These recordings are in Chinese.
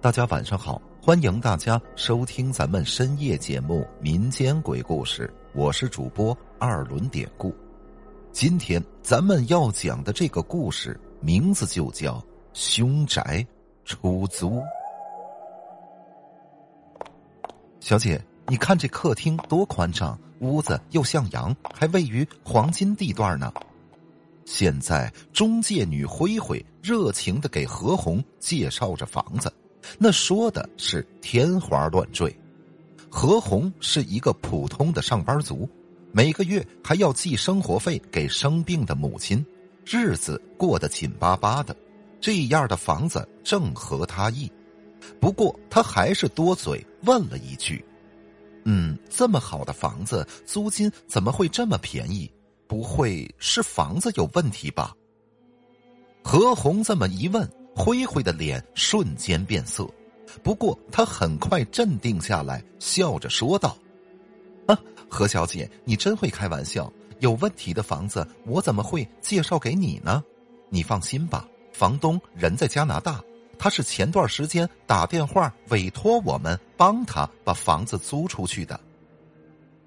大家晚上好，欢迎大家收听咱们深夜节目《民间鬼故事》，我是主播二轮典故。今天咱们要讲的这个故事名字就叫《凶宅出租》。小姐，你看这客厅多宽敞，屋子又向阳，还位于黄金地段呢。现在中介女灰灰热情的给何红介绍着房子。那说的是天花乱坠，何红是一个普通的上班族，每个月还要寄生活费给生病的母亲，日子过得紧巴巴的。这样的房子正合他意，不过他还是多嘴问了一句：“嗯，这么好的房子，租金怎么会这么便宜？不会是房子有问题吧？”何红这么一问。灰灰的脸瞬间变色，不过他很快镇定下来，笑着说道：“啊，何小姐，你真会开玩笑。有问题的房子，我怎么会介绍给你呢？你放心吧，房东人在加拿大，他是前段时间打电话委托我们帮他把房子租出去的。”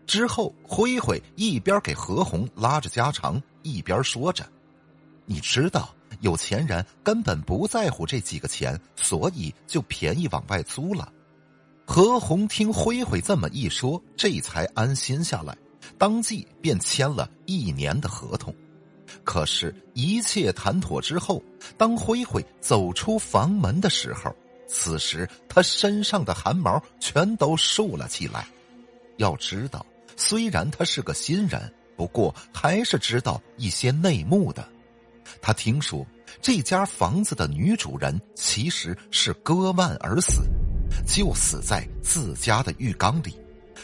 之后，灰灰一边给何红拉着家常，一边说着：“你知道。”有钱人根本不在乎这几个钱，所以就便宜往外租了。何红听灰灰这么一说，这才安心下来，当即便签了一年的合同。可是，一切谈妥之后，当灰灰走出房门的时候，此时他身上的汗毛全都竖了起来。要知道，虽然他是个新人，不过还是知道一些内幕的。他听说这家房子的女主人其实是割腕而死，就死在自家的浴缸里。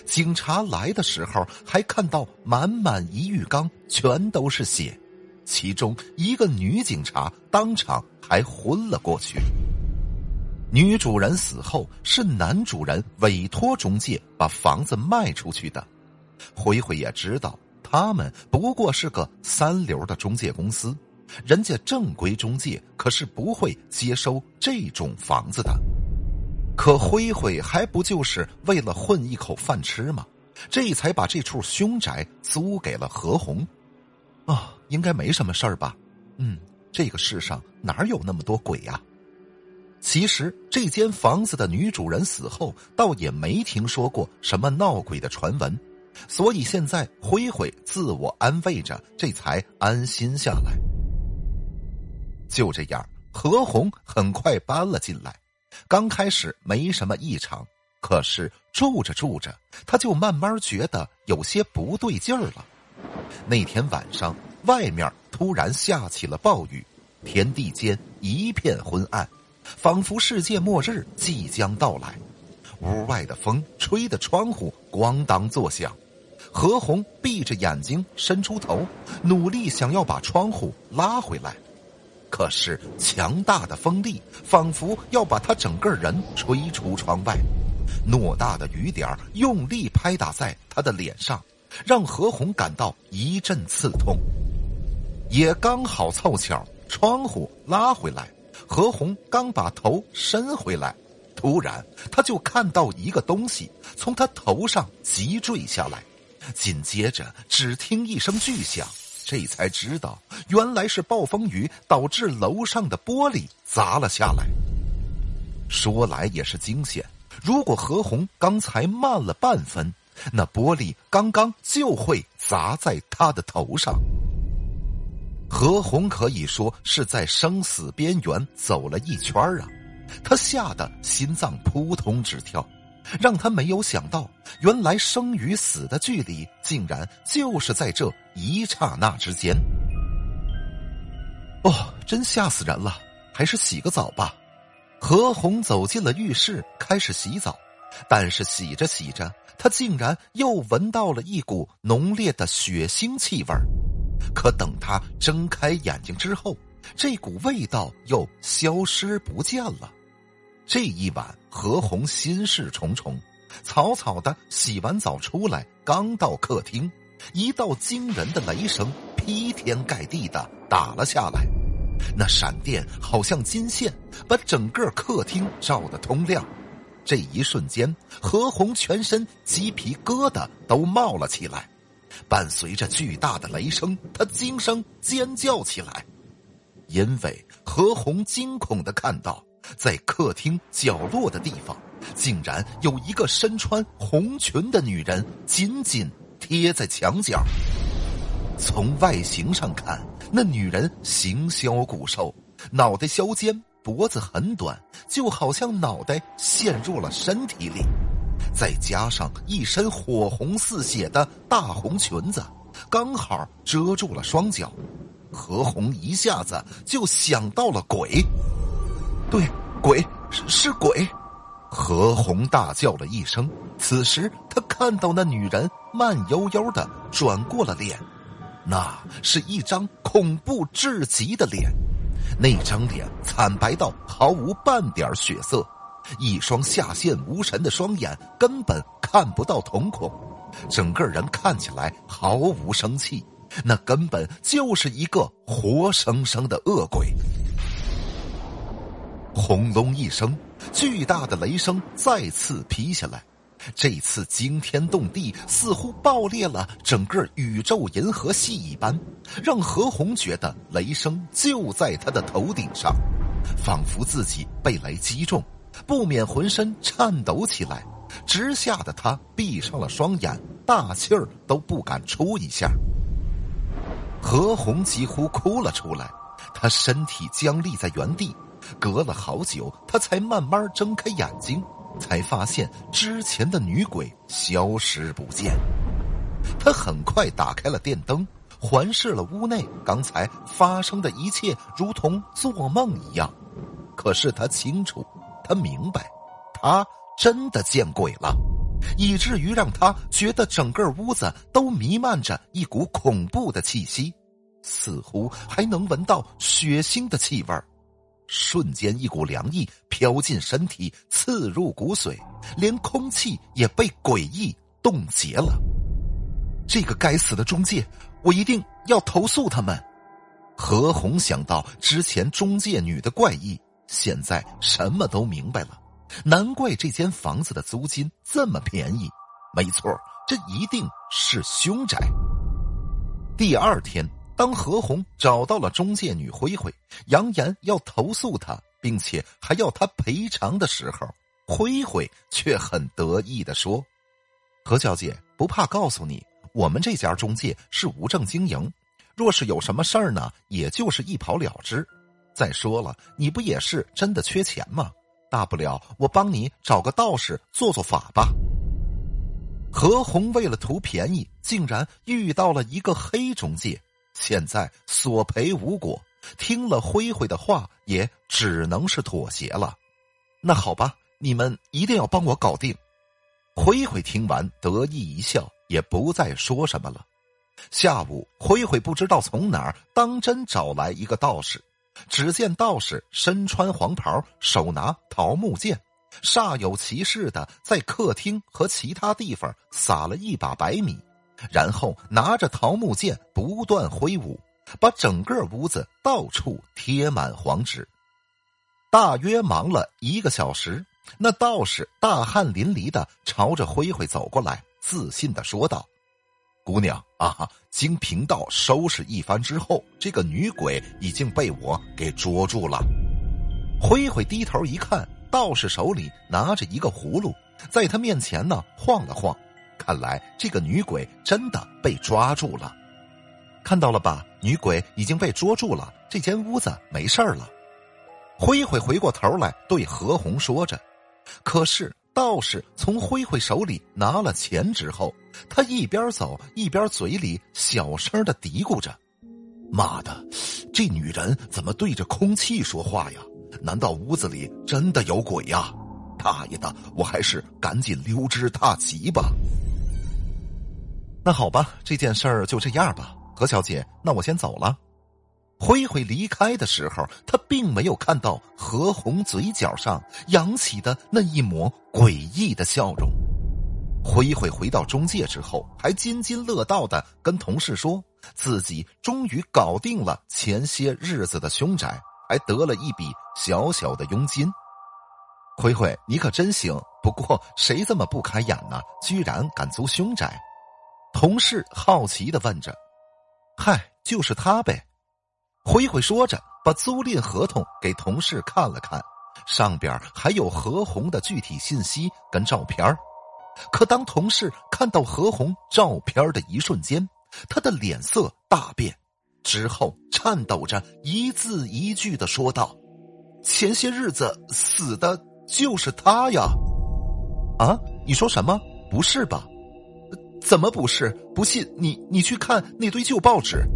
警察来的时候还看到满满一浴缸全都是血，其中一个女警察当场还昏了过去。女主人死后是男主人委托中介把房子卖出去的，灰灰也知道他们不过是个三流的中介公司。人家正规中介可是不会接收这种房子的，可灰灰还不就是为了混一口饭吃吗？这才把这处凶宅租给了何红。啊，应该没什么事儿吧？嗯，这个世上哪有那么多鬼呀？其实这间房子的女主人死后，倒也没听说过什么闹鬼的传闻，所以现在灰灰自我安慰着，这才安心下来。就这样，何红很快搬了进来。刚开始没什么异常，可是住着住着，他就慢慢觉得有些不对劲儿了。那天晚上，外面突然下起了暴雨，天地间一片昏暗，仿佛世界末日即将到来。屋外的风吹得窗户咣当作响。何红闭着眼睛，伸出头，努力想要把窗户拉回来。可是强大的风力仿佛要把他整个人吹出窗外，偌大的雨点用力拍打在他的脸上，让何红感到一阵刺痛。也刚好凑巧，窗户拉回来，何红刚把头伸回来，突然他就看到一个东西从他头上急坠下来，紧接着只听一声巨响。这才知道，原来是暴风雨导致楼上的玻璃砸了下来。说来也是惊险，如果何红刚才慢了半分，那玻璃刚刚就会砸在他的头上。何红可以说是在生死边缘走了一圈啊，他吓得心脏扑通直跳。让他没有想到，原来生与死的距离竟然就是在这一刹那之间。哦，真吓死人了！还是洗个澡吧。何红走进了浴室，开始洗澡，但是洗着洗着，他竟然又闻到了一股浓烈的血腥气味可等他睁开眼睛之后，这股味道又消失不见了。这一晚，何红心事重重，草草的洗完澡出来，刚到客厅，一道惊人的雷声劈天盖地的打了下来，那闪电好像金线，把整个客厅照得通亮。这一瞬间，何红全身鸡皮疙瘩都冒了起来，伴随着巨大的雷声，他惊声尖叫起来，因为何红惊恐的看到，在客厅角落的地方，竟然有一个身穿红裙的女人紧紧贴在墙角。从外形上看，那女人形削骨瘦，脑袋削尖。脖子很短，就好像脑袋陷入了身体里，再加上一身火红似血的大红裙子，刚好遮住了双脚。何红一下子就想到了鬼，对，鬼是鬼。何红大叫了一声。此时他看到那女人慢悠悠的转过了脸，那是一张恐怖至极的脸。那张脸惨白到毫无半点血色，一双下陷无神的双眼根本看不到瞳孔，整个人看起来毫无生气，那根本就是一个活生生的恶鬼。轰隆一声，巨大的雷声再次劈下来。这次惊天动地，似乎爆裂了整个宇宙银河系一般，让何红觉得雷声就在他的头顶上，仿佛自己被雷击中，不免浑身颤抖起来，直吓得他闭上了双眼，大气儿都不敢出一下。何红几乎哭了出来，他身体僵立在原地，隔了好久，他才慢慢睁开眼睛。才发现之前的女鬼消失不见。他很快打开了电灯，环视了屋内，刚才发生的一切如同做梦一样。可是他清楚，他明白，他真的见鬼了，以至于让他觉得整个屋子都弥漫着一股恐怖的气息，似乎还能闻到血腥的气味儿。瞬间，一股凉意飘进身体，刺入骨髓，连空气也被诡异冻结了。这个该死的中介，我一定要投诉他们。何红想到之前中介女的怪异，现在什么都明白了。难怪这间房子的租金这么便宜，没错，这一定是凶宅。第二天。当何红找到了中介女灰灰，扬言要投诉她，并且还要她赔偿的时候，灰灰却很得意的说：“何小姐不怕告诉你，我们这家中介是无证经营，若是有什么事儿呢，也就是一跑了之。再说了，你不也是真的缺钱吗？大不了我帮你找个道士做做法吧。”何红为了图便宜，竟然遇到了一个黑中介。现在索赔无果，听了灰灰的话，也只能是妥协了。那好吧，你们一定要帮我搞定。灰灰听完得意一笑，也不再说什么了。下午，灰灰不知道从哪儿当真找来一个道士。只见道士身穿黄袍，手拿桃木剑，煞有其事的在客厅和其他地方撒了一把白米。然后拿着桃木剑不断挥舞，把整个屋子到处贴满黄纸。大约忙了一个小时，那道士大汗淋漓的朝着灰灰走过来，自信的说道：“姑娘啊，经贫道收拾一番之后，这个女鬼已经被我给捉住了。”灰灰低头一看，道士手里拿着一个葫芦，在他面前呢晃了晃。看来这个女鬼真的被抓住了，看到了吧？女鬼已经被捉住了，这间屋子没事了。灰灰回过头来对何红说着，可是道士从灰灰手里拿了钱之后，他一边走一边嘴里小声的嘀咕着：“妈的，这女人怎么对着空气说话呀？难道屋子里真的有鬼呀？大爷的，我还是赶紧溜之大吉吧。”那好吧，这件事儿就这样吧，何小姐，那我先走了。灰灰离开的时候，他并没有看到何红嘴角上扬起的那一抹诡异的笑容。灰灰回到中介之后，还津津乐道的跟同事说自己终于搞定了前些日子的凶宅，还得了一笔小小的佣金。灰灰，你可真行！不过谁这么不开眼呢？居然敢租凶宅？同事好奇的问着。嗨，就是他呗。灰灰说着，把租赁合同给同事看了看，上边还有何红的具体信息跟照片可当同事看到何红照片的一瞬间，他的脸色大变，之后颤抖着一字一句的说道：“前些日子死的就是他呀！”啊，你说什么？不是吧？怎么不是？不信你，你去看那堆旧报纸。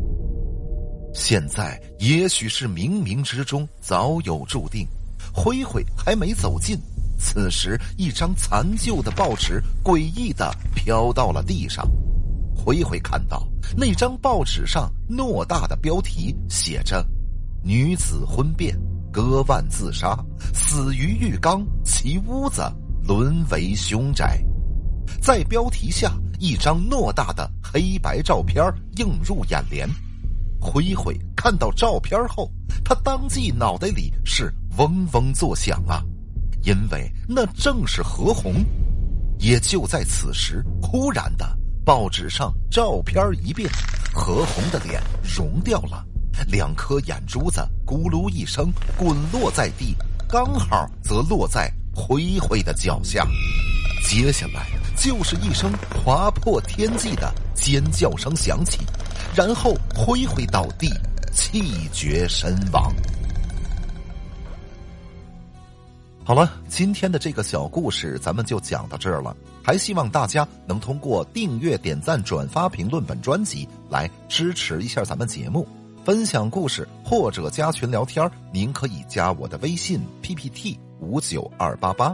现在也许是冥冥之中早有注定，灰灰还没走近。此时，一张残旧的报纸诡异的飘到了地上。灰灰看到那张报纸上偌大的标题写着：“女子婚变，割腕自杀，死于浴缸，其屋子沦为凶宅。”在标题下，一张偌大的黑白照片映入眼帘。灰灰看到照片后，他当即脑袋里是嗡嗡作响啊。因为那正是何红，也就在此时，忽然的报纸上照片一变，何红的脸融掉了，两颗眼珠子咕噜一声滚落在地，刚好则落在灰灰的脚下。接下来就是一声划破天际的尖叫声响起，然后灰灰倒地，气绝身亡。好了，今天的这个小故事咱们就讲到这儿了。还希望大家能通过订阅、点赞、转发、评论本专辑来支持一下咱们节目，分享故事或者加群聊天您可以加我的微信 p p t 五九二八八。